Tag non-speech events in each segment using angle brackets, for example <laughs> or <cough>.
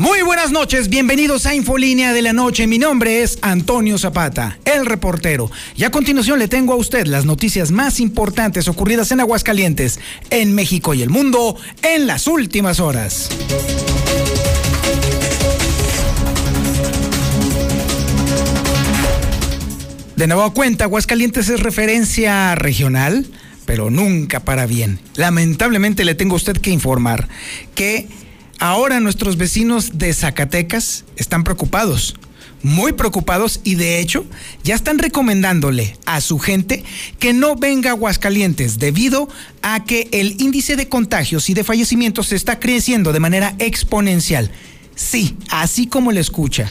Muy buenas noches, bienvenidos a Infolínea de la Noche. Mi nombre es Antonio Zapata, el reportero. Y a continuación le tengo a usted las noticias más importantes ocurridas en Aguascalientes, en México y el mundo en las últimas horas. De nuevo cuenta, Aguascalientes es referencia regional, pero nunca para bien. Lamentablemente le tengo a usted que informar que Ahora nuestros vecinos de Zacatecas están preocupados, muy preocupados y de hecho ya están recomendándole a su gente que no venga a Aguascalientes debido a que el índice de contagios y de fallecimientos está creciendo de manera exponencial. Sí, así como le escucha.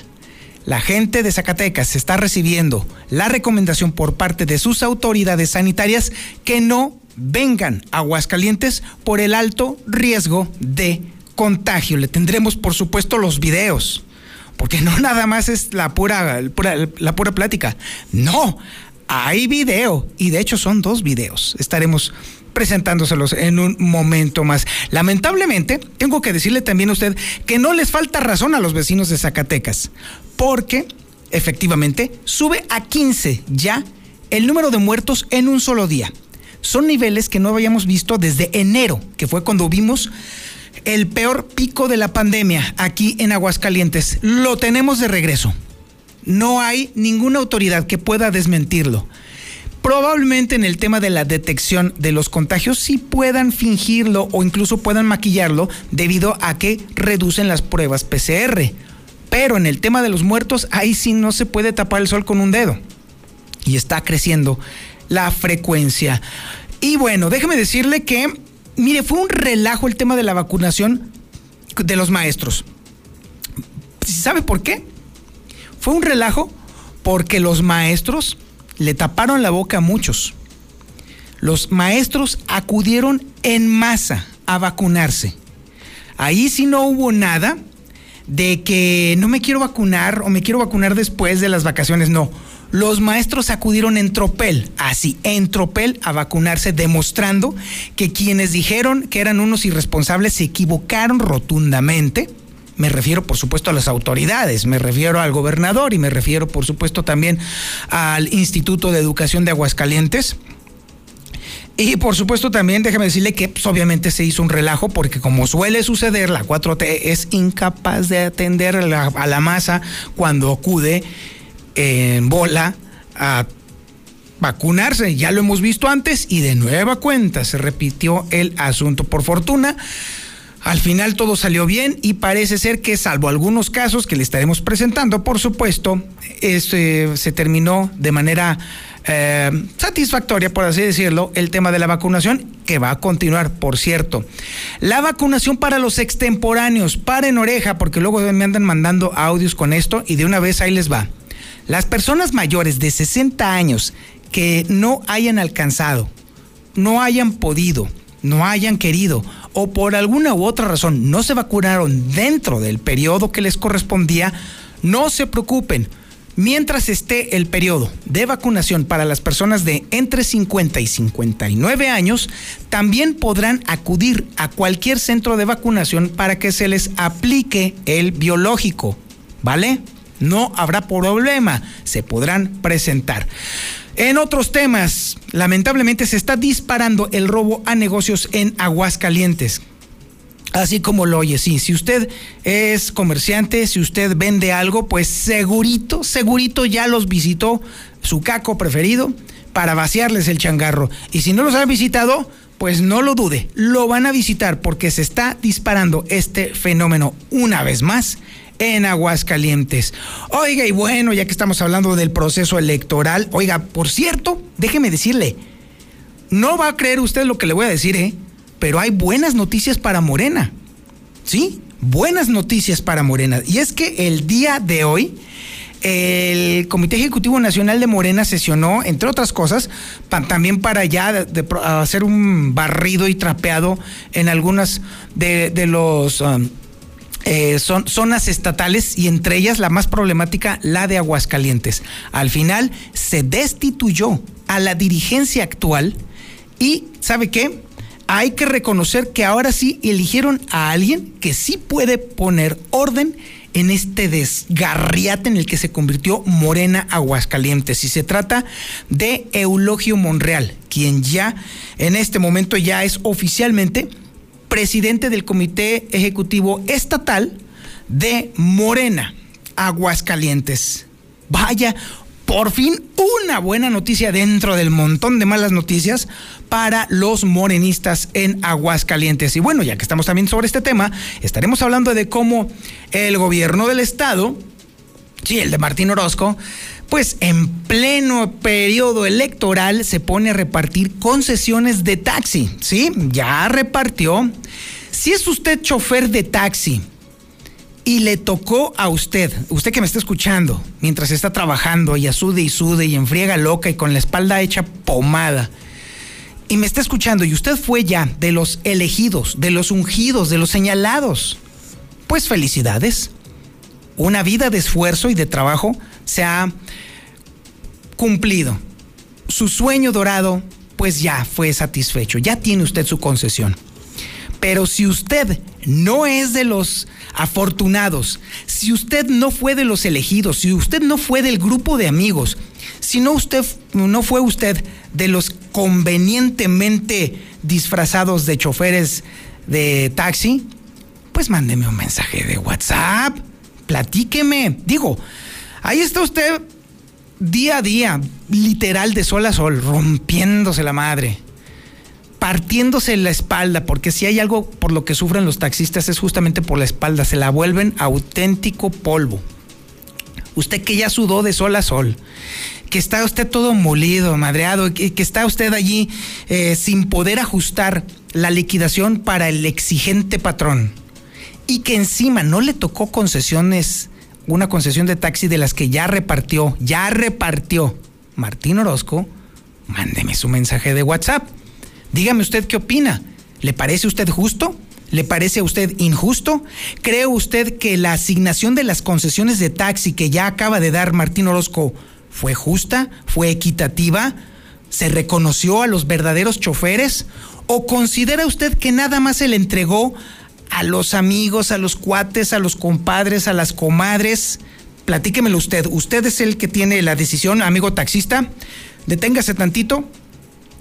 La gente de Zacatecas está recibiendo la recomendación por parte de sus autoridades sanitarias que no vengan a Aguascalientes por el alto riesgo de contagio. Le tendremos, por supuesto, los videos. Porque no <laughs> nada más es la pura, la pura plática. No, hay video. Y de hecho son dos videos. Estaremos presentándoselos en un momento más. Lamentablemente, tengo que decirle también a usted que no les falta razón a los vecinos de Zacatecas. Porque, efectivamente, sube a 15 ya el número de muertos en un solo día. Son niveles que no habíamos visto desde enero, que fue cuando vimos el peor pico de la pandemia aquí en Aguascalientes. Lo tenemos de regreso. No hay ninguna autoridad que pueda desmentirlo. Probablemente en el tema de la detección de los contagios sí puedan fingirlo o incluso puedan maquillarlo debido a que reducen las pruebas PCR. Pero en el tema de los muertos, ahí sí no se puede tapar el sol con un dedo. Y está creciendo la frecuencia. Y bueno, déjeme decirle que mire, fue un relajo el tema de la vacunación de los maestros. ¿Sabe por qué? Fue un relajo porque los maestros le taparon la boca a muchos. Los maestros acudieron en masa a vacunarse. Ahí sí no hubo nada de que no me quiero vacunar o me quiero vacunar después de las vacaciones, no los maestros acudieron en tropel, así, en tropel a vacunarse, demostrando que quienes dijeron que eran unos irresponsables se equivocaron rotundamente. Me refiero, por supuesto, a las autoridades, me refiero al gobernador y me refiero, por supuesto, también al Instituto de Educación de Aguascalientes. Y por supuesto también déjeme decirle que pues, obviamente se hizo un relajo porque como suele suceder, la 4T es incapaz de atender a la, a la masa cuando acude en bola a vacunarse. Ya lo hemos visto antes y de nueva cuenta se repitió el asunto. Por fortuna, al final todo salió bien y parece ser que, salvo algunos casos que le estaremos presentando, por supuesto, este, se terminó de manera eh, satisfactoria, por así decirlo, el tema de la vacunación, que va a continuar, por cierto. La vacunación para los extemporáneos, paren oreja, porque luego me andan mandando audios con esto y de una vez ahí les va. Las personas mayores de 60 años que no hayan alcanzado, no hayan podido, no hayan querido o por alguna u otra razón no se vacunaron dentro del periodo que les correspondía, no se preocupen. Mientras esté el periodo de vacunación para las personas de entre 50 y 59 años, también podrán acudir a cualquier centro de vacunación para que se les aplique el biológico. ¿Vale? No habrá problema, se podrán presentar. En otros temas, lamentablemente se está disparando el robo a negocios en Aguascalientes. Así como lo oye, sí, si usted es comerciante, si usted vende algo, pues segurito, segurito ya los visitó su caco preferido para vaciarles el changarro. Y si no los ha visitado, pues no lo dude, lo van a visitar porque se está disparando este fenómeno una vez más en Aguascalientes. Oiga, y bueno, ya que estamos hablando del proceso electoral, oiga, por cierto, déjeme decirle, no va a creer usted lo que le voy a decir, ¿eh? Pero hay buenas noticias para Morena. ¿Sí? Buenas noticias para Morena. Y es que el día de hoy, el Comité Ejecutivo Nacional de Morena sesionó, entre otras cosas, también para ya hacer un barrido y trapeado en algunas de, los um, eh, son, zonas estatales y entre ellas la más problemática, la de Aguascalientes. Al final se destituyó a la dirigencia actual y, ¿sabe qué? Hay que reconocer que ahora sí eligieron a alguien que sí puede poner orden en este desgarriate en el que se convirtió Morena Aguascalientes. Y se trata de Eulogio Monreal, quien ya en este momento ya es oficialmente presidente del Comité Ejecutivo Estatal de Morena Aguascalientes. Vaya, por fin una buena noticia dentro del montón de malas noticias para los morenistas en Aguascalientes. Y bueno, ya que estamos también sobre este tema, estaremos hablando de cómo el gobierno del estado, sí, el de Martín Orozco, pues en pleno periodo electoral se pone a repartir concesiones de taxi, ¿sí? Ya repartió. Si es usted chofer de taxi, y le tocó a usted, usted que me está escuchando, mientras está trabajando y asude y sude y enfriega loca y con la espalda hecha pomada, y me está escuchando y usted fue ya de los elegidos, de los ungidos, de los señalados, pues felicidades. Una vida de esfuerzo y de trabajo se ha cumplido. Su sueño dorado, pues ya fue satisfecho, ya tiene usted su concesión. Pero si usted no es de los afortunados, si usted no fue de los elegidos, si usted no fue del grupo de amigos, si no usted no fue usted de los convenientemente disfrazados de choferes de taxi, pues mándeme un mensaje de WhatsApp, platíqueme. Digo, ahí está usted día a día, literal de sol a sol, rompiéndose la madre partiéndose la espalda, porque si hay algo por lo que sufren los taxistas es justamente por la espalda, se la vuelven auténtico polvo. Usted que ya sudó de sol a sol, que está usted todo molido, madreado, que, que está usted allí eh, sin poder ajustar la liquidación para el exigente patrón y que encima no le tocó concesiones, una concesión de taxi de las que ya repartió, ya repartió Martín Orozco, mándeme su mensaje de WhatsApp Dígame usted qué opina. ¿Le parece usted justo? ¿Le parece a usted injusto? ¿Cree usted que la asignación de las concesiones de taxi que ya acaba de dar Martín Orozco fue justa? ¿Fue equitativa? ¿Se reconoció a los verdaderos choferes? ¿O considera usted que nada más se le entregó a los amigos, a los cuates, a los compadres, a las comadres? Platíquemelo usted. Usted es el que tiene la decisión, amigo taxista. Deténgase tantito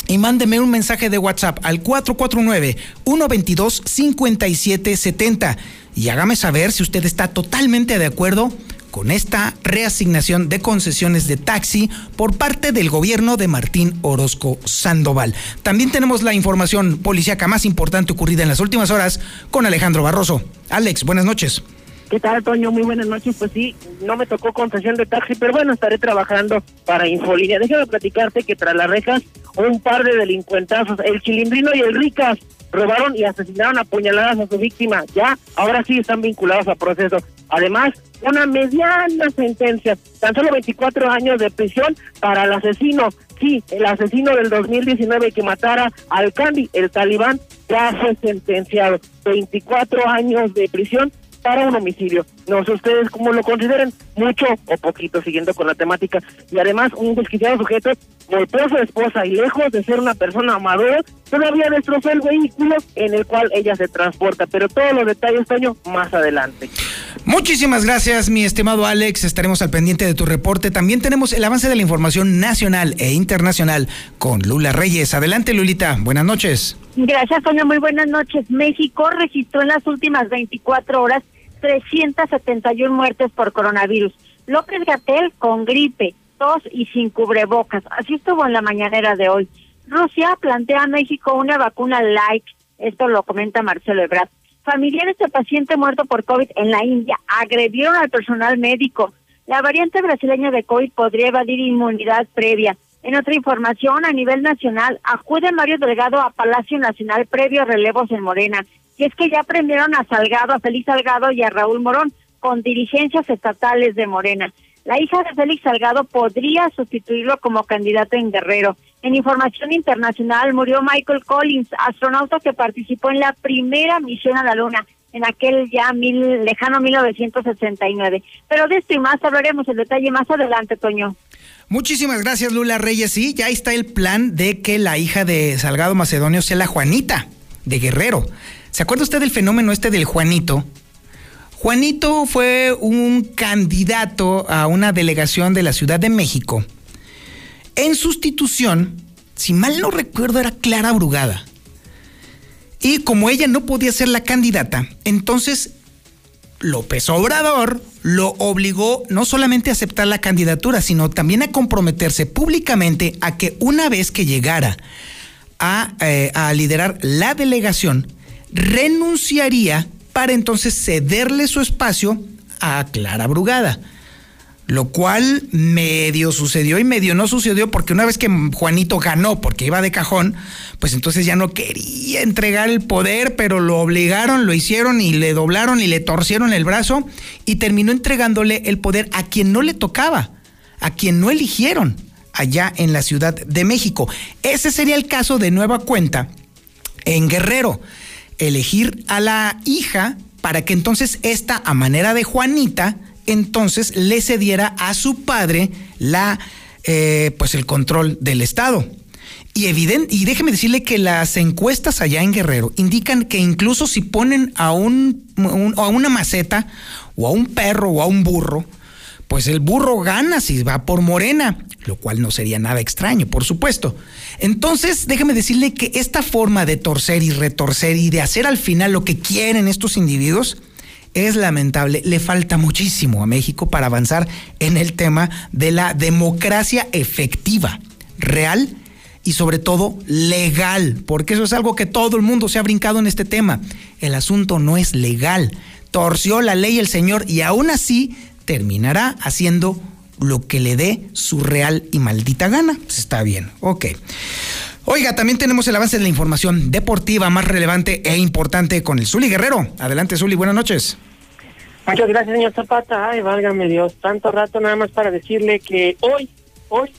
y mándeme un mensaje de WhatsApp al 449-122-5770 y hágame saber si usted está totalmente de acuerdo con esta reasignación de concesiones de taxi por parte del gobierno de Martín Orozco Sandoval. También tenemos la información policíaca más importante ocurrida en las últimas horas con Alejandro Barroso. Alex, buenas noches. ¿Qué tal, Toño? Muy buenas noches. Pues sí, no me tocó concesión de taxi, pero bueno, estaré trabajando para Infolínea. Déjame platicarte que tras las rejas, un par de delincuentazos, el Chilindrino y el Ricas, robaron y asesinaron a puñaladas a su víctima. Ya, ahora sí están vinculados a proceso. Además, una mediana sentencia, tan solo 24 años de prisión para el asesino. Sí, el asesino del 2019 que matara al Candy, el talibán, ya fue sentenciado. 24 años de prisión para un homicidio. No sé ustedes cómo lo consideren, mucho o poquito, siguiendo con la temática. Y además, un desquiciado sujeto golpeó a su esposa y lejos de ser una persona amadora, todavía destrozó el vehículo en el cual ella se transporta. Pero todos los detalles, Toño, más adelante. Muchísimas gracias, mi estimado Alex. Estaremos al pendiente de tu reporte. También tenemos el avance de la información nacional e internacional con Lula Reyes. Adelante, Lulita. Buenas noches. Gracias, Toño. Muy buenas noches. México registró en las últimas 24 horas 371 muertes por coronavirus. López Gatel con gripe, tos y sin cubrebocas. Así estuvo en la mañanera de hoy. Rusia plantea a México una vacuna light. Esto lo comenta Marcelo Ebrard. Familiares de paciente muerto por COVID en la India agredieron al personal médico. La variante brasileña de COVID podría evadir inmunidad previa. En otra información, a nivel nacional, acude Mario Delgado a Palacio Nacional previo a relevos en Morena. Y es que ya prendieron a Salgado, a Félix Salgado y a Raúl Morón con dirigencias estatales de Morena. La hija de Félix Salgado podría sustituirlo como candidato en Guerrero. En información internacional murió Michael Collins, astronauta que participó en la primera misión a la Luna en aquel ya mil, lejano 1969. Pero de esto y más hablaremos en detalle más adelante, Toño. Muchísimas gracias, Lula Reyes. Sí, ya está el plan de que la hija de Salgado Macedonio sea la Juanita de Guerrero. ¿Se acuerda usted del fenómeno este del Juanito? Juanito fue un candidato a una delegación de la Ciudad de México. En sustitución, si mal no recuerdo, era Clara Brugada. Y como ella no podía ser la candidata, entonces López Obrador lo obligó no solamente a aceptar la candidatura, sino también a comprometerse públicamente a que una vez que llegara a, eh, a liderar la delegación, renunciaría para entonces cederle su espacio a Clara Brugada. Lo cual medio sucedió y medio no sucedió porque una vez que Juanito ganó porque iba de cajón, pues entonces ya no quería entregar el poder, pero lo obligaron, lo hicieron y le doblaron y le torcieron el brazo y terminó entregándole el poder a quien no le tocaba, a quien no eligieron allá en la Ciudad de México. Ese sería el caso de nueva cuenta en Guerrero elegir a la hija para que entonces esta, a manera de Juanita, entonces le cediera a su padre la, eh, pues el control del Estado. Y, evidente, y déjeme decirle que las encuestas allá en Guerrero indican que incluso si ponen a, un, a una maceta o a un perro o a un burro, pues el burro gana si va por Morena, lo cual no sería nada extraño, por supuesto. Entonces, déjeme decirle que esta forma de torcer y retorcer y de hacer al final lo que quieren estos individuos es lamentable. Le falta muchísimo a México para avanzar en el tema de la democracia efectiva, real y sobre todo legal, porque eso es algo que todo el mundo se ha brincado en este tema. El asunto no es legal. Torció la ley el señor y aún así terminará haciendo lo que le dé su real y maldita gana. Pues está bien, ok. Oiga, también tenemos el avance de la información deportiva más relevante e importante con el Zuli Guerrero. Adelante, Zuli, buenas noches. Muchas gracias, señor Zapata. Ay, válgame Dios, tanto rato nada más para decirle que hoy, hoy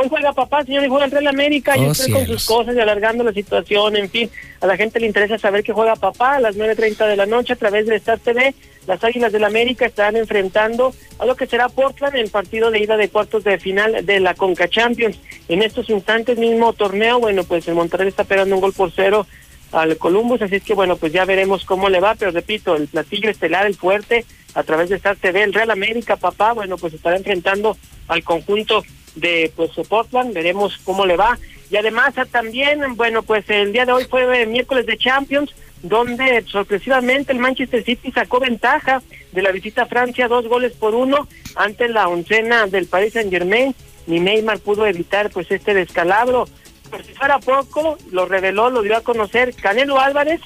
Hoy juega papá, señor, y juega el Real América, y estoy con sus cosas y alargando la situación, en fin. A la gente le interesa saber que juega papá a las 9.30 de la noche a través de Star TV. Las Águilas del América estarán enfrentando a lo que será Portland en el partido de ida de cuartos de final de la Conca Champions. En estos instantes mismo torneo, bueno, pues el Monterrey está pegando un gol por cero al Columbus, así es que bueno, pues ya veremos cómo le va, pero repito, el platillo estelar, el fuerte, a través de Star TV, el Real América, papá, bueno, pues estará enfrentando al conjunto de pues Portland, veremos cómo le va. Y además ah, también, bueno, pues el día de hoy fue miércoles de Champions, donde sorpresivamente el Manchester City sacó ventaja de la visita a Francia, dos goles por uno ante la oncena del Paris Saint Germain. Ni Neymar pudo evitar pues este descalabro. Por si fuera poco, lo reveló, lo dio a conocer Canelo Álvarez,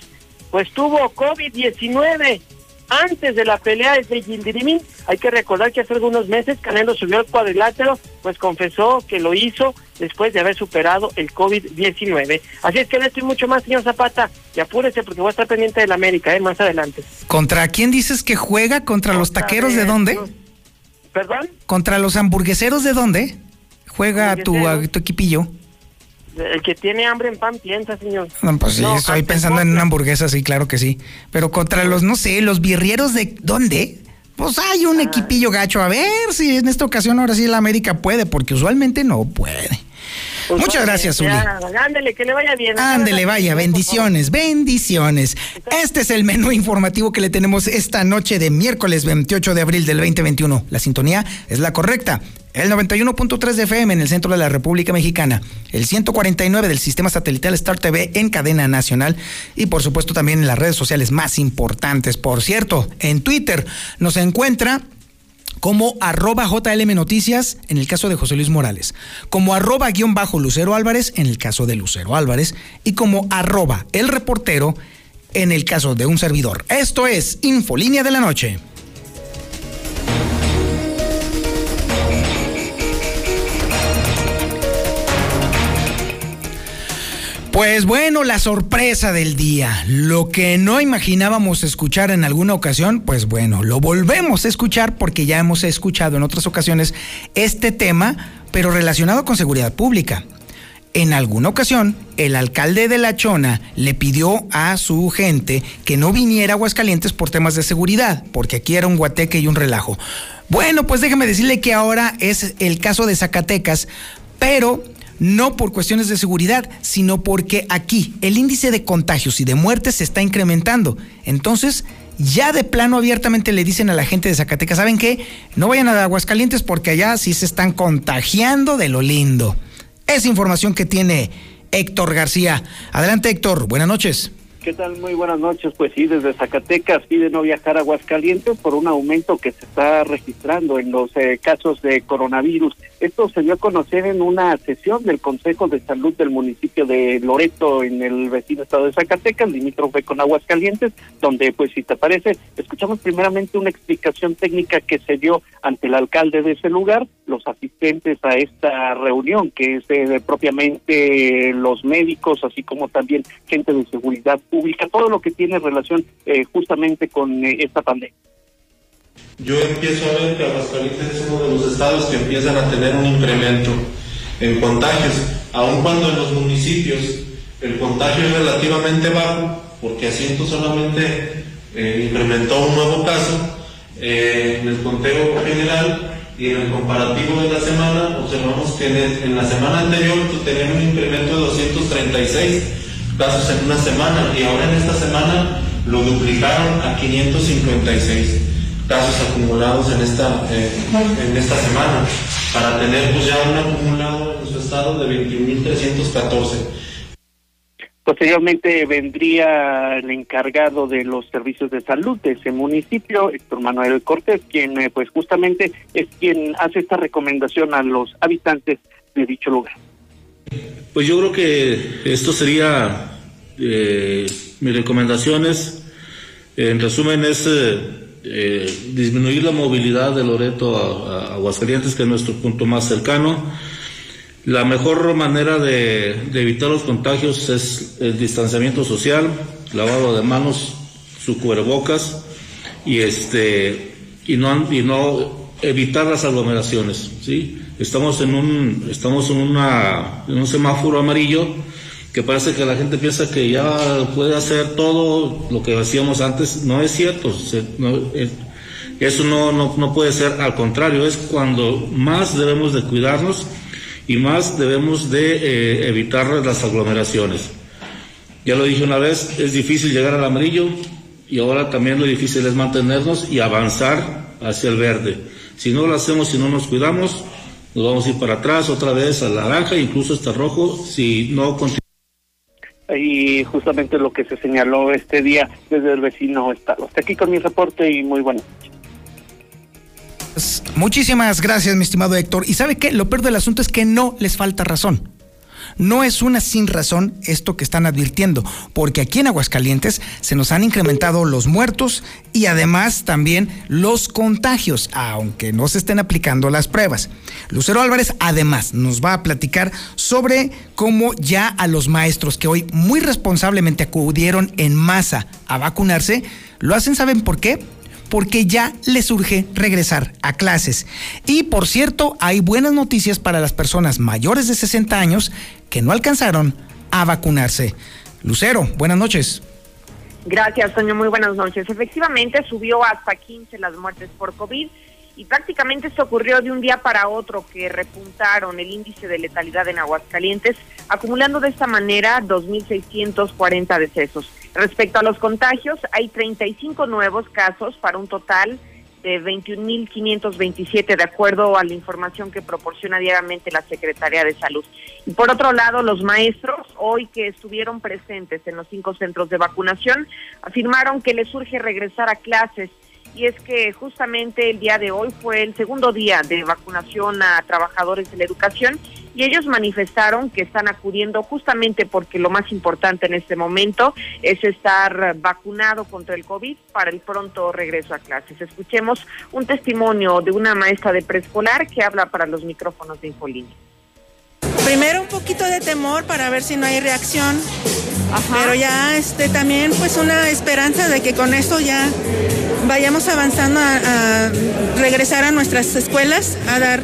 pues tuvo COVID-19 antes de la pelea de Gildirimín. Hay que recordar que hace algunos meses Canelo subió al cuadrilátero, pues confesó que lo hizo después de haber superado el COVID-19. Así es que no estoy mucho más, señor Zapata, y apúrese porque voy a estar pendiente del América, ¿eh? más adelante. ¿Contra quién dices que juega? ¿Contra los taqueros de dónde? ¿Perdón? ¿Contra los hamburgueseros de dónde? Juega tu, tu equipillo. El que tiene hambre en pan piensa, señor. No, pues sí, estoy pensando en una hamburguesa, sí, claro que sí. Pero contra los, no sé, los birrieros de ¿dónde? Pues hay un ah. equipillo gacho. A ver si en esta ocasión ahora sí la América puede, porque usualmente no puede. Pues Muchas gracias, Zuli. Ándele, que le vaya bien. Ándele, vaya, bendiciones, bendiciones. Este es el menú informativo que le tenemos esta noche de miércoles 28 de abril del 2021. La sintonía es la correcta. El 91.3 de FM en el centro de la República Mexicana, el 149 del sistema satelital Star TV en cadena nacional y por supuesto también en las redes sociales más importantes. Por cierto, en Twitter nos encuentra como arroba JLM Noticias en el caso de José Luis Morales, como arroba guion bajo Lucero Álvarez en el caso de Lucero Álvarez y como arroba el reportero en el caso de un servidor. Esto es Infolínea de la Noche. Pues bueno, la sorpresa del día, lo que no imaginábamos escuchar en alguna ocasión, pues bueno, lo volvemos a escuchar porque ya hemos escuchado en otras ocasiones este tema, pero relacionado con seguridad pública. En alguna ocasión, el alcalde de La Chona le pidió a su gente que no viniera a Aguascalientes por temas de seguridad, porque aquí era un guateque y un relajo. Bueno, pues déjeme decirle que ahora es el caso de Zacatecas, pero no por cuestiones de seguridad, sino porque aquí el índice de contagios y de muertes se está incrementando. Entonces, ya de plano abiertamente le dicen a la gente de Zacatecas, ¿saben qué? No vayan a Aguascalientes porque allá sí se están contagiando de lo lindo. Es información que tiene Héctor García. Adelante Héctor, buenas noches. ¿Qué tal? Muy buenas noches. Pues sí, desde Zacatecas pide no viajar a Aguascalientes por un aumento que se está registrando en los eh, casos de coronavirus. Esto se dio a conocer en una sesión del Consejo de Salud del municipio de Loreto, en el vecino estado de Zacatecas, limítrofe con Aguascalientes, donde, pues, si te parece, escuchamos primeramente una explicación técnica que se dio ante el alcalde de ese lugar, los asistentes a esta reunión, que es eh, propiamente los médicos, así como también gente de seguridad pública, todo lo que tiene relación eh, justamente con eh, esta pandemia. Yo empiezo a ver que Aguascalientes es uno de los estados que empiezan a tener un incremento en contagios, aun cuando en los municipios el contagio es relativamente bajo, porque asiento solamente eh, incrementó un nuevo caso, en el conteo general y en el comparativo de la semana observamos que en, la semana anterior teníamos un incremento de 236 casos en una semana y ahora en esta semana lo duplicaron a 556 casos acumulados en esta, eh, en esta semana para tener pues ya un acumulado en su estado de 21.314. Posteriormente vendría el encargado de los servicios de salud de ese municipio, Héctor Manuel Cortés, quien eh, pues justamente es quien hace esta recomendación a los habitantes de dicho lugar. Pues yo creo que esto sería eh, mis recomendaciones. En resumen, es eh, eh, disminuir la movilidad de Loreto a, Aguascalientes, que es nuestro punto más cercano. La mejor manera de, evitar los contagios es el distanciamiento social, lavado de manos, su cubrebocas y este y no y no evitar las aglomeraciones, ¿sí? Estamos en un estamos en una en un semáforo amarillo que parece que la gente piensa que ya puede hacer todo lo que hacíamos antes. No es cierto. eso no, no, puede ser. Al contrario, es cuando más debemos de cuidarnos y más debemos de eh, evitar las aglomeraciones. Ya lo dije una vez, es difícil llegar al amarillo y ahora también lo difícil es mantenernos y avanzar hacia el verde. Si no lo hacemos, si no nos cuidamos, nos vamos a ir para atrás otra vez al naranja, incluso hasta rojo, si no continuamos y justamente lo que se señaló este día desde el vecino estado. Hasta aquí con mi reporte y muy buenas Muchísimas gracias, mi estimado Héctor. Y sabe qué, lo peor del asunto es que no les falta razón. No es una sin razón esto que están advirtiendo, porque aquí en Aguascalientes se nos han incrementado los muertos y además también los contagios, aunque no se estén aplicando las pruebas. Lucero Álvarez además nos va a platicar sobre cómo ya a los maestros que hoy muy responsablemente acudieron en masa a vacunarse, lo hacen, ¿saben por qué? Porque ya les urge regresar a clases. Y por cierto, hay buenas noticias para las personas mayores de 60 años que no alcanzaron a vacunarse. Lucero, buenas noches. Gracias, Toño. Muy buenas noches. Efectivamente, subió hasta 15 las muertes por COVID y prácticamente esto ocurrió de un día para otro que repuntaron el índice de letalidad en Aguascalientes, acumulando de esta manera 2.640 decesos. Respecto a los contagios, hay 35 nuevos casos para un total de 21.527 de acuerdo a la información que proporciona diariamente la Secretaría de Salud. Y por otro lado, los maestros, hoy que estuvieron presentes en los cinco centros de vacunación, afirmaron que les urge regresar a clases y es que justamente el día de hoy fue el segundo día de vacunación a trabajadores de la educación y ellos manifestaron que están acudiendo justamente porque lo más importante en este momento es estar vacunado contra el COVID para el pronto regreso a clases. Escuchemos un testimonio de una maestra de preescolar que habla para los micrófonos de Infolínea Primero un poquito de temor para ver si no hay reacción, pero ya este también pues una esperanza de que con esto ya vayamos avanzando a, regresar a nuestras escuelas a dar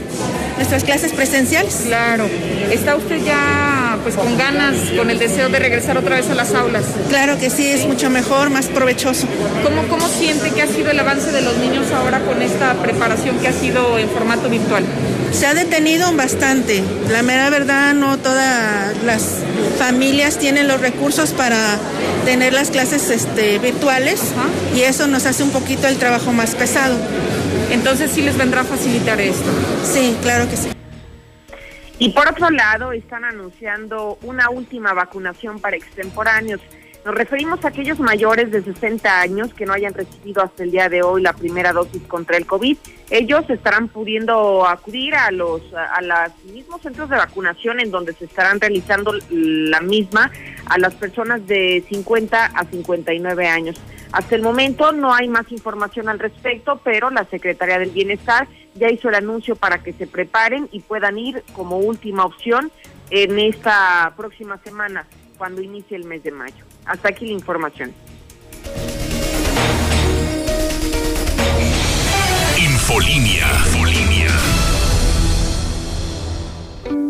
nuestras clases presenciales. Claro. ¿Está usted ya pues con ganas, con el deseo de regresar otra vez a las aulas? Claro que sí, es mucho mejor, más provechoso. ¿Cómo, cómo siente que ha sido el avance de los niños ahora con esta preparación que ha sido en formato virtual? Se ha detenido bastante. La mera verdad, no todas las familias tienen los recursos para tener las clases este, virtuales y eso nos hace un poquito el trabajo más pesado. Entonces sí les vendrá a facilitar esto. Sí, claro que sí. Y por otro lado, están anunciando una última vacunación para extemporáneos. Nos referimos a aquellos mayores de 60 años que no hayan recibido hasta el día de hoy la primera dosis contra el COVID. Ellos estarán pudiendo acudir a los a los mismos centros de vacunación en donde se estarán realizando la misma a las personas de 50 a 59 años. Hasta el momento no hay más información al respecto, pero la Secretaría del Bienestar ya hizo el anuncio para que se preparen y puedan ir como última opción en esta próxima semana, cuando inicie el mes de mayo. Hasta aquí la información. Infolinia. Infolinia.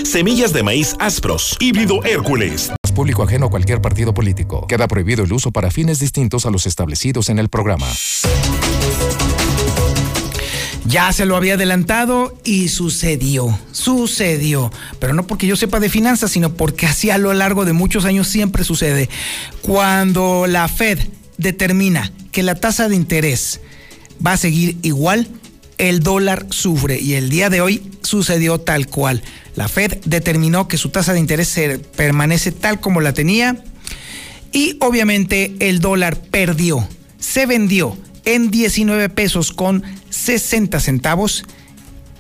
Semillas de maíz Aspros, híbrido Hércules. Público ajeno a cualquier partido político. Queda prohibido el uso para fines distintos a los establecidos en el programa. Ya se lo había adelantado y sucedió, sucedió. Pero no porque yo sepa de finanzas, sino porque así a lo largo de muchos años siempre sucede. Cuando la Fed determina que la tasa de interés va a seguir igual, el dólar sufre y el día de hoy sucedió tal cual. La Fed determinó que su tasa de interés permanece tal como la tenía y obviamente el dólar perdió, se vendió en 19 pesos con 60 centavos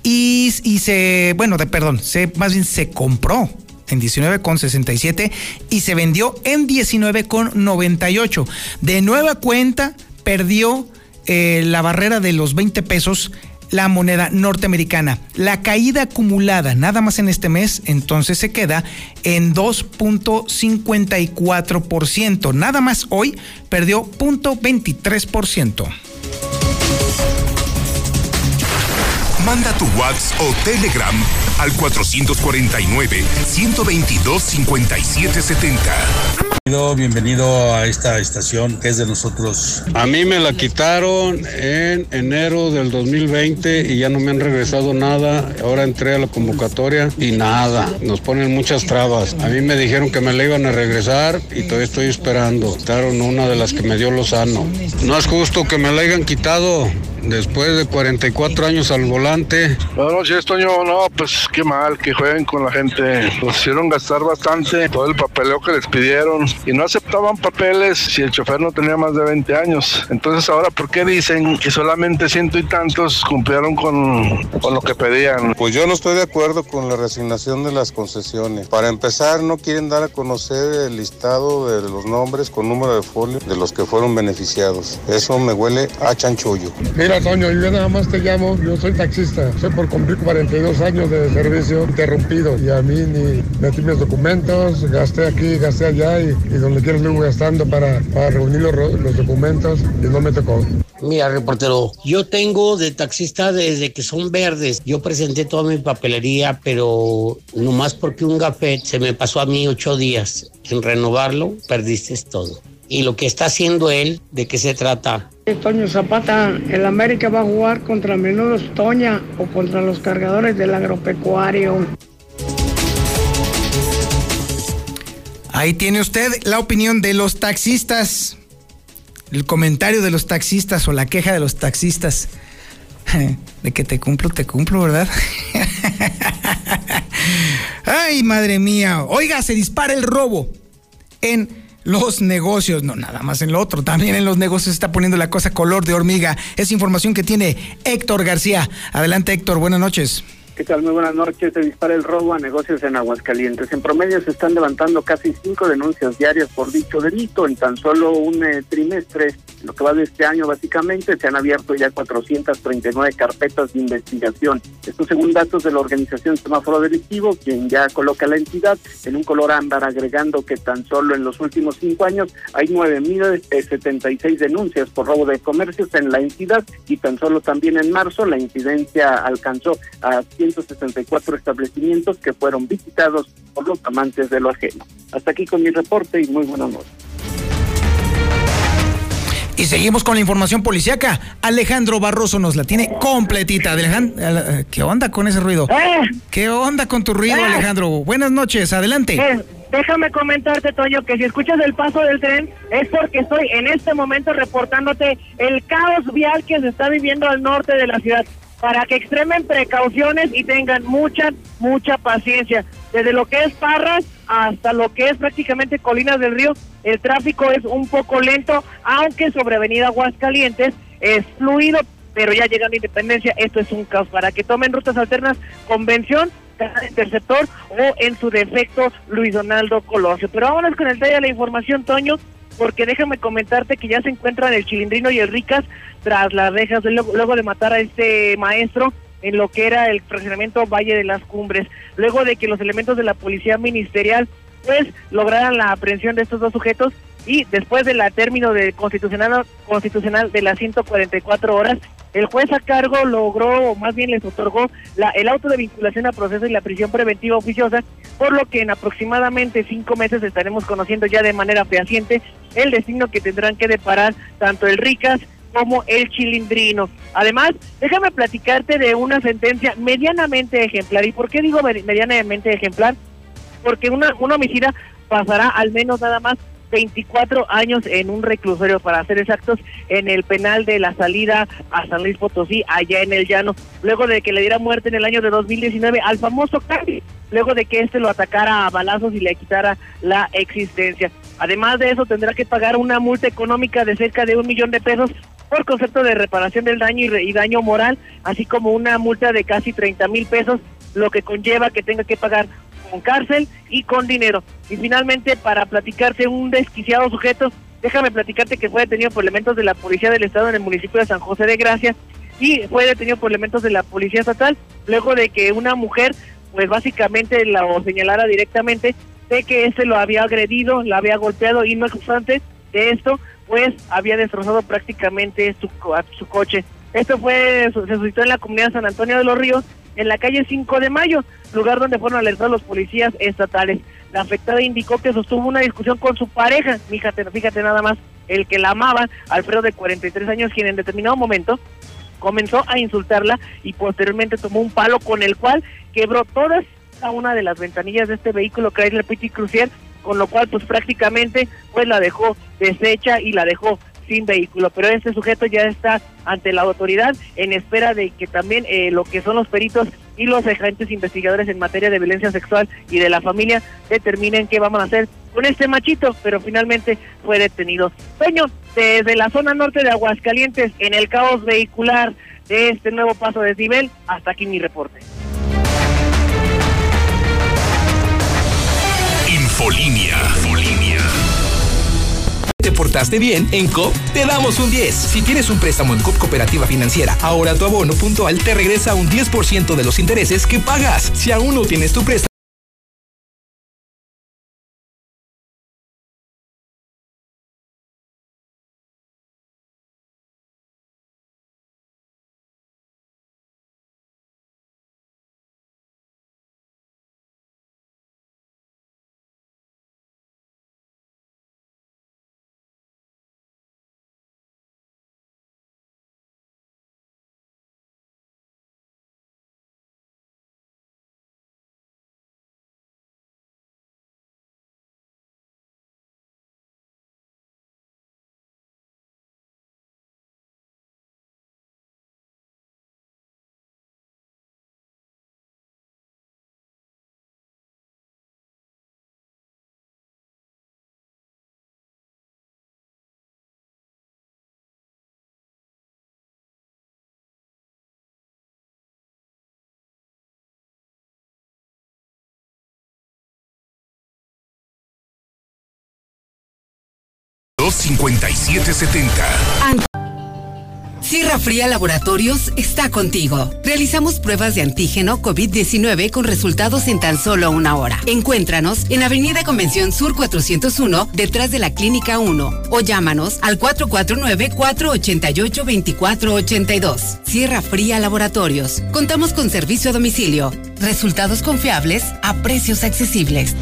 y, se, bueno, de, perdón, se, más bien se compró en 19,67 y se vendió en 19,98. De nueva cuenta, perdió eh, la barrera de los 20 pesos la moneda norteamericana. La caída acumulada nada más en este mes entonces se queda en 2.54%. Nada más hoy perdió 0.23%. Manda tu WhatsApp o Telegram al 449-122-5770. Bienvenido a esta estación que es de nosotros. A mí me la quitaron en enero del 2020 y ya no me han regresado nada. Ahora entré a la convocatoria y nada. Nos ponen muchas trabas. A mí me dijeron que me la iban a regresar y todavía estoy esperando. Quitaron una de las que me dio Lozano. No es justo que me la hayan quitado después de 44 años al volante. Buenas noches, Toño. No, pues qué mal que jueguen con la gente. Nos hicieron gastar bastante todo el papeleo que les pidieron y no aceptaban papeles si el chofer no tenía más de 20 años. Entonces, ahora, ¿por qué dicen que solamente ciento y tantos cumplieron con, con lo que pedían? Pues yo no estoy de acuerdo con la resignación de las concesiones. Para empezar, no quieren dar a conocer el listado de los nombres con número de folio de los que fueron beneficiados. Eso me huele a chanchullo. Mira, Toño, yo nada más te llamo, yo soy taxista, soy por cumplir 42 años de servicio interrumpido y a mí ni metí mis documentos, gasté aquí, gasté allá y, donde quiera estoy gastando para, para reunir los, los documentos y no me tocó. Mira, reportero, yo tengo de taxista desde que son verdes. Yo presenté toda mi papelería, pero nomás porque un gafet se me pasó a mí ocho días en renovarlo, perdiste todo y lo que está haciendo él, ¿de qué se trata? Toño Zapata, el América va a jugar contra Menudos Toña o contra los cargadores del agropecuario. Ahí tiene usted la opinión de los taxistas, el comentario de los taxistas o la queja de los taxistas. <laughs> De que te cumplo, te cumplo, ¿verdad? <laughs> Ay, madre mía. Oiga, se dispara el robo en los negocios, no nada más en lo otro, también en los negocios se está poniendo la cosa color de hormiga. Es información que tiene Héctor García. Adelante Héctor, buenas noches. ¿Qué tal? Muy buenas noches. Se dispara el robo a negocios en Aguascalientes. En promedio se están levantando casi cinco denuncias diarias por dicho delito en tan solo un eh, trimestre En lo que va de este año, básicamente, se han abierto ya 439 carpetas de investigación. Esto según datos de la organización Semáforo Delictivo, quien ya coloca la entidad en un color ámbar, agregando que tan solo en los últimos cinco años hay 9.076 denuncias por robo de comercios en la entidad y tan solo también en marzo la incidencia alcanzó a 164 establecimientos que fueron visitados por los amantes de lo ajeno. Hasta aquí con mi reporte y muy buenas noches. Y seguimos con la información policíaca. Alejandro Barroso nos la tiene completita. Alejandro, eh, ¿qué onda con ese ruido? Eh. ¿Qué onda con tu ruido, Eh. Alejandro? Buenas noches, adelante. Eh, déjame comentarte, Toño, que si escuchas el paso del tren es porque estoy en este momento reportándote el caos vial que se está viviendo al norte de la ciudad. Para que extremen precauciones y tengan mucha, mucha paciencia. Desde lo que es Parras hasta lo que es prácticamente Colinas del Río, el tráfico es un poco lento, aunque sobre Avenida Aguascalientes es fluido, pero ya llegando a Independencia, esto es un caos. Para que tomen rutas alternas, convención, interceptor o en su defecto Luis Donaldo Colosio. Pero vámonos con el detalle de la información, Toño, porque déjame comentarte que ya se encuentran el Chilindrino y el Ricas tras las rejas luego, luego de matar a este maestro en lo que era el fraccionamiento Valle de las Cumbres, luego de que los elementos de la policía ministerial pues lograran la aprehensión de estos dos sujetos y después del término de constitucional constitucional de las 144 horas, el juez a cargo logró, o más bien les otorgó, la, el auto de vinculación a proceso y la prisión preventiva oficiosa, por lo que en aproximadamente cinco meses estaremos conociendo ya de manera fehaciente el destino que tendrán que deparar tanto el Ricas como el Chilindrino. Además, déjame platicarte de una sentencia medianamente ejemplar. ¿Y por qué digo med- medianamente ejemplar? Porque una, un homicida pasará al menos nada más 24 años en un reclusorio, para ser exactos, en el penal de la salida a San Luis Potosí, allá en el llano, luego de que le diera muerte en el año de 2019 al famoso Cali, luego de que este lo atacara a balazos y le quitara la existencia. Además de eso, tendrá que pagar una multa económica de cerca de un millón de pesos por concepto de reparación del daño y, re- y daño moral, así como una multa de casi 30 mil pesos, lo que conlleva que tenga que pagar con cárcel y con dinero. Y finalmente, para platicarte un desquiciado sujeto, déjame platicarte que fue detenido por elementos de la Policía del Estado en el municipio de San José de Gracia y fue detenido por elementos de la Policía Estatal luego de que una mujer, pues básicamente la señalara directamente de que este lo había agredido, la había golpeado y no obstante de esto, pues había destrozado prácticamente su, su coche. Esto fue se suscitó en la comunidad San Antonio de los Ríos, en la calle 5 de Mayo, lugar donde fueron alertados los policías estatales. La afectada indicó que sostuvo una discusión con su pareja, fíjate, fíjate nada más, el que la amaba, Alfredo de 43 años, quien en determinado momento comenzó a insultarla y posteriormente tomó un palo con el cual quebró todas cada una de las ventanillas de este vehículo el Petit Crucier, con lo cual pues prácticamente pues la dejó deshecha y la dejó sin vehículo, pero este sujeto ya está ante la autoridad en espera de que también eh, lo que son los peritos y los agentes investigadores en materia de violencia sexual y de la familia determinen qué vamos a hacer con este machito, pero finalmente fue detenido. Peño, desde la zona norte de Aguascalientes, en el caos vehicular de este nuevo paso de desnivel, hasta aquí mi reporte. Infolínea. Infolínea. ¿Te portaste bien? En COP te damos un 10. Si tienes un préstamo en COP Cooperativa Financiera, ahora tu abono puntual te regresa un 10% de los intereses que pagas. Si aún no tienes tu préstamo, 800-257-70. Sierra Fría Laboratorios está contigo. Realizamos pruebas de antígeno COVID-19 con resultados en tan solo una hora. Encuéntranos en Avenida Convención Sur 401, detrás de la Clínica 1, o llámanos al 449-488-2482. Sierra Fría Laboratorios. Contamos con servicio a domicilio. Resultados confiables a precios accesibles.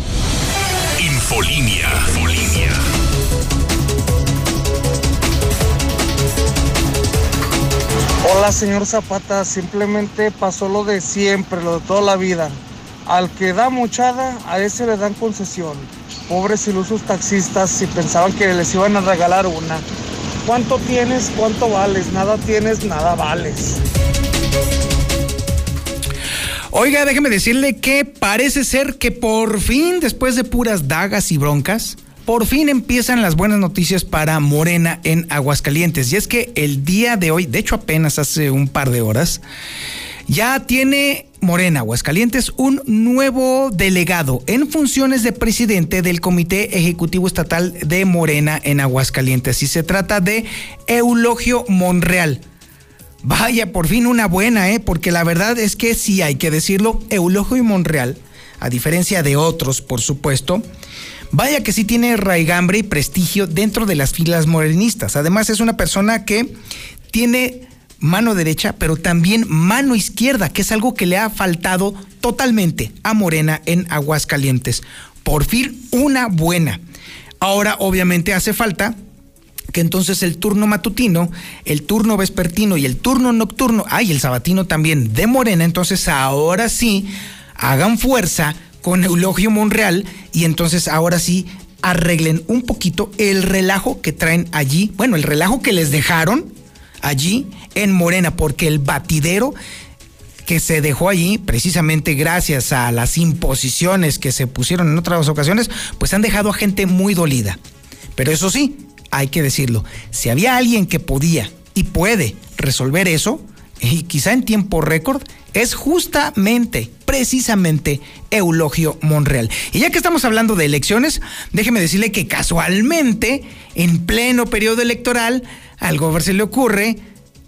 Infolinia. Infolinia. Hola, señor Zapata. Simplemente pasó lo de siempre, lo de toda la vida. Al que da muchada, a ese le dan concesión. Pobres ilusos taxistas, si pensaban que les iban a regalar una. ¿Cuánto tienes? ¿Cuánto vales? Nada tienes, nada vales. Oiga, déjeme decirle que parece ser que por fin, después de puras dagas y broncas, por fin empiezan las buenas noticias para Morena en Aguascalientes. Y es que el día de hoy, de hecho apenas hace un par de horas, ya tiene Morena Aguascalientes un nuevo delegado en funciones de presidente del Comité Ejecutivo Estatal de Morena en Aguascalientes. Y se trata de Eulogio Monreal. Vaya, por fin una buena, ¿eh? Porque la verdad es que sí hay que decirlo, Eulogio Monreal, a diferencia de otros, por supuesto, Vaya que sí tiene raigambre y prestigio dentro de las filas morenistas. Además es una persona que tiene mano derecha, pero también mano izquierda, que es algo que le ha faltado totalmente a Morena en Aguascalientes. Por fin una buena. Ahora obviamente hace falta que entonces el turno matutino, el turno vespertino y el turno nocturno, ay, el sabatino también de Morena, entonces ahora sí hagan fuerza con Eulogio Monreal y entonces ahora sí arreglen un poquito el relajo que traen allí, bueno, el relajo que les dejaron allí en Morena, porque el batidero que se dejó allí, precisamente gracias a las imposiciones que se pusieron en otras ocasiones, pues han dejado a gente muy dolida. Pero eso sí, hay que decirlo, si había alguien que podía y puede resolver eso, y quizá en tiempo récord, es justamente, precisamente, Eulogio Monreal. Y ya que estamos hablando de elecciones, déjeme decirle que casualmente, en pleno periodo electoral, al gobernador se le ocurre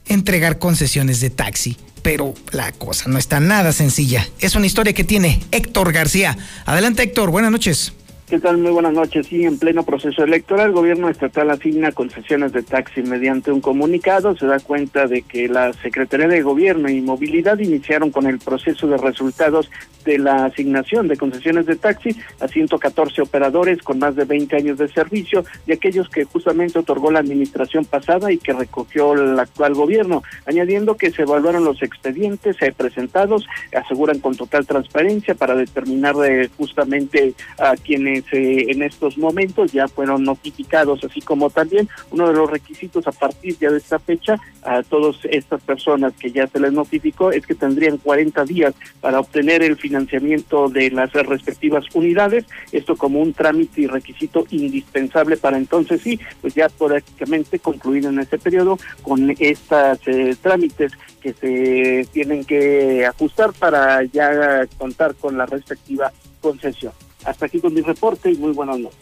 entregar concesiones de taxi. Pero la cosa no está nada sencilla. Es una historia que tiene Héctor García. Adelante Héctor, buenas noches. ¿Qué tal? Muy buenas noches. Sí, en pleno proceso electoral, el gobierno estatal asigna concesiones de taxi mediante un comunicado. Se da cuenta de que la Secretaría de Gobierno y Movilidad iniciaron con el proceso de resultados de la asignación de concesiones de taxi a 114 operadores con más de 20 años de servicio y aquellos que justamente otorgó la administración pasada y que recogió el actual gobierno, añadiendo que se evaluaron los expedientes presentados, aseguran con total transparencia para determinar eh, justamente a quienes eh, en estos momentos ya fueron notificados, así como también uno de los requisitos a partir ya de esta fecha a todas estas personas que ya se les notificó es que tendrían 40 días para obtener el financiamiento de las respectivas unidades, esto como un trámite y requisito indispensable para entonces sí, pues ya prácticamente concluir en ese periodo con estas eh, trámites que se tienen que ajustar para ya contar con la respectiva concesión. Hasta aquí con mi reporte y muy buenas noches.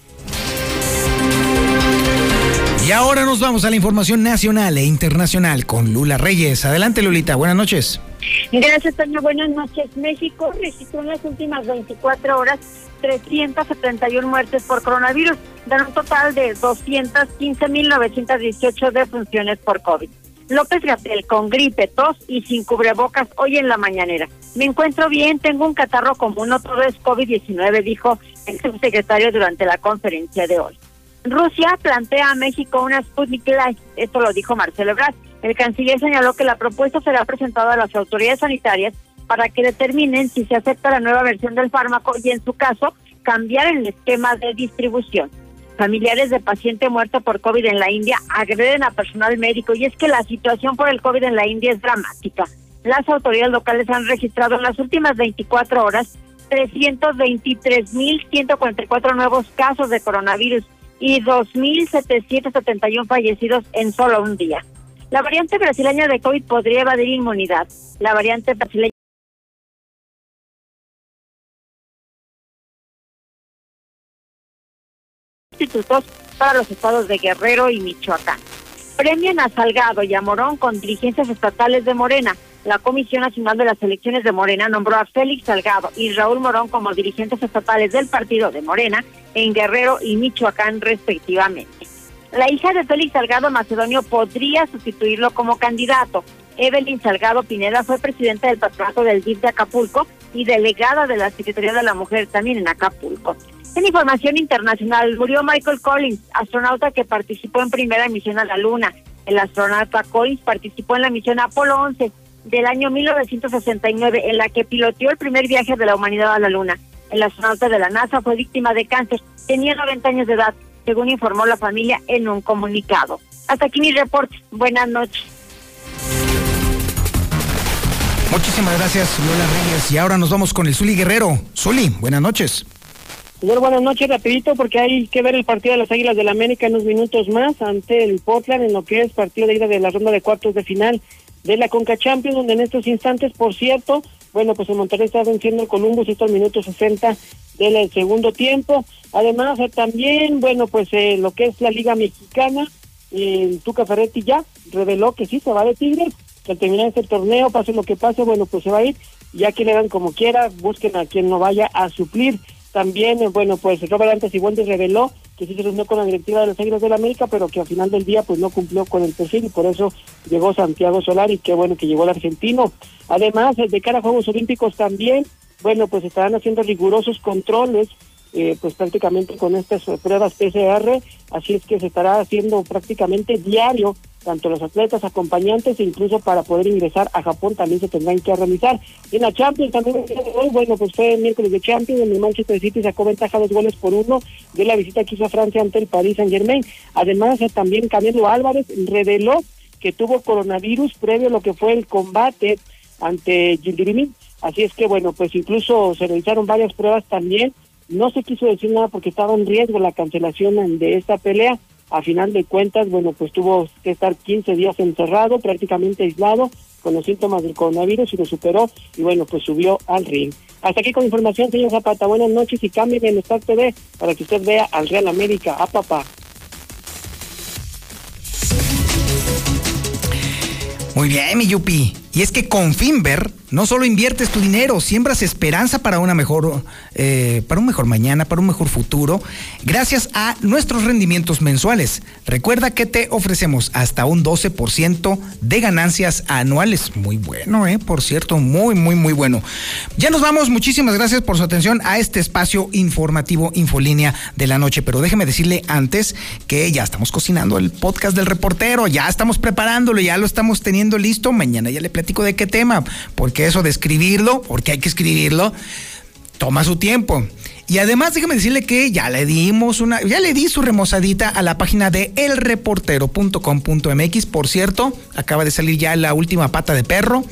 Y ahora nos vamos a la información nacional e internacional con Lula Reyes. Adelante, Lulita. Buenas noches. Gracias, Toño. Buenas noches. México registró en las últimas 24 horas 371 muertes por coronavirus, dan un total de 215.918 defunciones por COVID. López Gatel con gripe, tos y sin cubrebocas hoy en la mañanera. Me encuentro bien, tengo un catarro común, no todo es COVID-19, dijo el subsecretario durante la conferencia de hoy. Rusia plantea a México una Sputnik Light, esto lo dijo Marcelo Ebrard. El canciller señaló que la propuesta será presentada a las autoridades sanitarias para que determinen si se acepta la nueva versión del fármaco y en su caso cambiar el esquema de distribución. Familiares de paciente muerto por COVID en la India agreden a personal médico y es que la situación por el COVID en la India es dramática. Las autoridades locales han registrado en las últimas 24 horas 323.144 nuevos casos de coronavirus y 2.771 fallecidos en solo un día. La variante brasileña de COVID podría evadir inmunidad. La variante brasileña sustitutos para los estados de Guerrero y Michoacán. Premian a Salgado y a Morón con dirigencias estatales de Morena. La Comisión Nacional de las Elecciones de Morena nombró a Félix Salgado y Raúl Morón como dirigentes estatales del partido de Morena en Guerrero y Michoacán respectivamente. La hija de Félix Salgado Macedonio podría sustituirlo como candidato. Evelyn Salgado Pineda fue presidenta del patronato del DIF de Acapulco y delegada de la Secretaría de la Mujer también en Acapulco. En información internacional, murió Michael Collins, astronauta que participó en primera misión a la Luna. El astronauta Collins participó en la misión Apolo 11 del año 1969, en la que piloteó el primer viaje de la humanidad a la Luna. El astronauta de la NASA fue víctima de cáncer. Tenía 90 años de edad, según informó la familia en un comunicado. Hasta aquí mi reporte. Buenas noches. Muchísimas gracias, Lola Reyes. Y ahora nos vamos con el Zuli Guerrero. Zuli, buenas noches. Señor, buenas noches, rapidito, porque hay que ver el partido de las Águilas del la América en unos minutos más ante el Portland en lo que es partido de ida de la ronda de cuartos de final de la Conca Champions, donde en estos instantes, por cierto, bueno, pues el Monterrey está venciendo el Columbus estos minutos 60 del segundo tiempo. Además, eh, también, bueno, pues eh, lo que es la Liga Mexicana, el Tuca Ferretti ya reveló que sí se va de Tigres, que al terminar este torneo, pase lo que pase, bueno, pues se va a ir, ya que le dan como quiera, busquen a quien no vaya a suplir. También, eh, bueno, pues Robert Antes y reveló que sí se reunió con la directiva de los Águilas del América, pero que al final del día pues no cumplió con el perfil y por eso llegó Santiago Solari, qué bueno que llegó el argentino. Además, de cara a Juegos Olímpicos también, bueno, pues estarán haciendo rigurosos controles eh, pues prácticamente con estas pruebas PCR, así es que se estará haciendo prácticamente diario tanto los atletas acompañantes e incluso para poder ingresar a Japón también se tendrán que realizar. En la Champions también hoy, bueno, pues fue el miércoles de Champions, en el Manchester City sacó ventaja dos goles por uno de la visita que hizo a Francia ante el Paris Saint Germain. Además, eh, también Camilo Álvarez reveló que tuvo coronavirus previo a lo que fue el combate ante Gildirimín. Así es que, bueno, pues incluso se realizaron varias pruebas también. No se quiso decir nada porque estaba en riesgo la cancelación de esta pelea a final de cuentas, bueno, pues tuvo que estar 15 días encerrado, prácticamente aislado, con los síntomas del coronavirus y lo superó y bueno, pues subió al ring. Hasta aquí con información, señor Zapata. Buenas noches y cambien en Star TV para que usted vea al Real América. A papá. Muy bien, mi Yupi. Y es que con Finver no solo inviertes tu dinero, siembras esperanza para una mejor, eh, para un mejor mañana, para un mejor futuro, gracias a nuestros rendimientos mensuales. Recuerda que te ofrecemos hasta un 12% de ganancias anuales. Muy bueno, eh, por cierto, muy, muy, muy bueno. Ya nos vamos. Muchísimas gracias por su atención a este espacio informativo Infolínea de la noche. Pero déjeme decirle antes que ya estamos cocinando el podcast del reportero, ya estamos preparándolo, ya lo estamos teniendo listo. Mañana ya le de qué tema, porque eso de escribirlo, porque hay que escribirlo, toma su tiempo. Y además déjeme decirle que ya le dimos una, ya le di su remozadita a la página de elreportero.com.mx. Por cierto, acaba de salir ya la última pata de perro,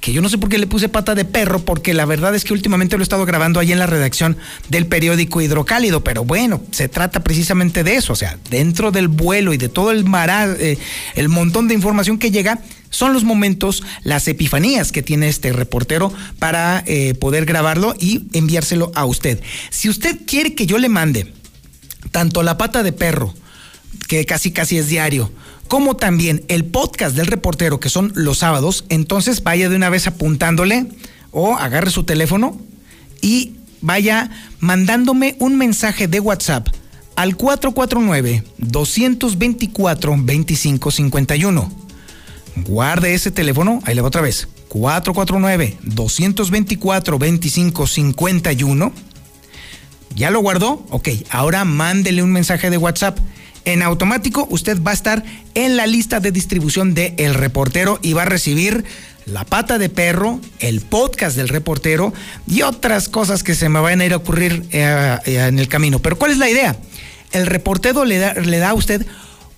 que yo no sé por qué le puse pata de perro, porque la verdad es que últimamente lo he estado grabando ahí en la redacción del periódico Hidrocálido, pero bueno, se trata precisamente de eso, o sea, dentro del vuelo y de todo el mará, eh, el montón de información que llega, son los momentos, las epifanías que tiene este reportero para eh, poder grabarlo y enviárselo a usted. Si usted quiere que yo le mande tanto la pata de perro, que casi casi es diario, como también el podcast del reportero, que son los sábados, entonces vaya de una vez apuntándole o agarre su teléfono y vaya mandándome un mensaje de WhatsApp al 449 224 2551. Guarde ese teléfono, ahí le va otra vez, 449-224-2551. ¿Ya lo guardó? Ok, ahora mándele un mensaje de WhatsApp. En automático usted va a estar en la lista de distribución de El Reportero y va a recibir la pata de perro, el podcast del reportero y otras cosas que se me van a ir a ocurrir eh, en el camino. Pero ¿cuál es la idea? El reportero le da, le da a usted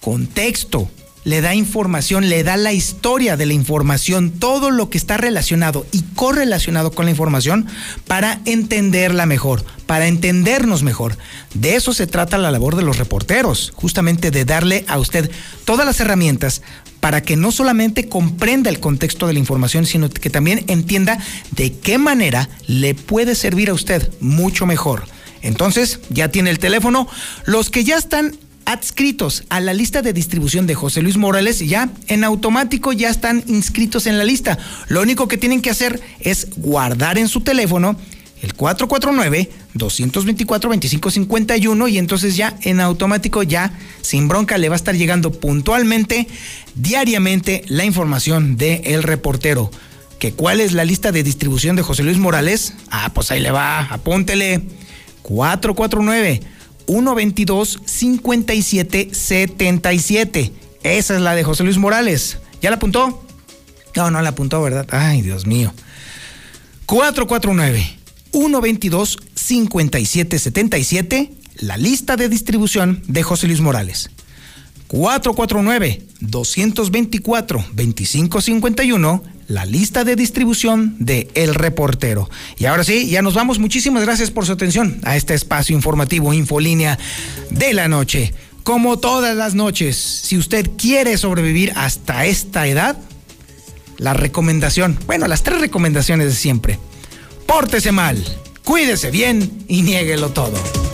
contexto, le da información, le da la historia de la información, todo lo que está relacionado y correlacionado con la información para entenderla mejor, para entendernos mejor. De eso se trata la labor de los reporteros, justamente de darle a usted todas las herramientas para que no solamente comprenda el contexto de la información, sino que también entienda de qué manera le puede servir a usted mucho mejor Entonces, ya tiene el teléfono. Los que ya están adscritos a la lista de distribución de José Luis Morales, ya en automático ya están inscritos en la lista. Lo único que tienen que hacer es guardar en su teléfono el 449-224-2551 y entonces ya en automático, ya sin bronca, le va a estar llegando puntualmente, diariamente, la información del el reportero. ¿Que ¿Cuál es la lista de distribución de José Luis Morales? Ah, pues ahí le va, apúntele. 449 122 5777. Esa es la de José Luis Morales. ¿Ya la apuntó? No, no la apuntó, ¿verdad? Ay, Dios mío. 449 122 5777, la lista de distribución de José Luis Morales. 449 224 2551 la lista de distribución de El Reportero. Y ahora sí, ya nos vamos. Muchísimas gracias por su atención a este espacio informativo Infolínea de la noche. Como todas las noches, si usted quiere sobrevivir hasta esta edad, la recomendación, bueno, las tres recomendaciones de siempre. Pórtese mal, cuídese bien y niéguelo todo.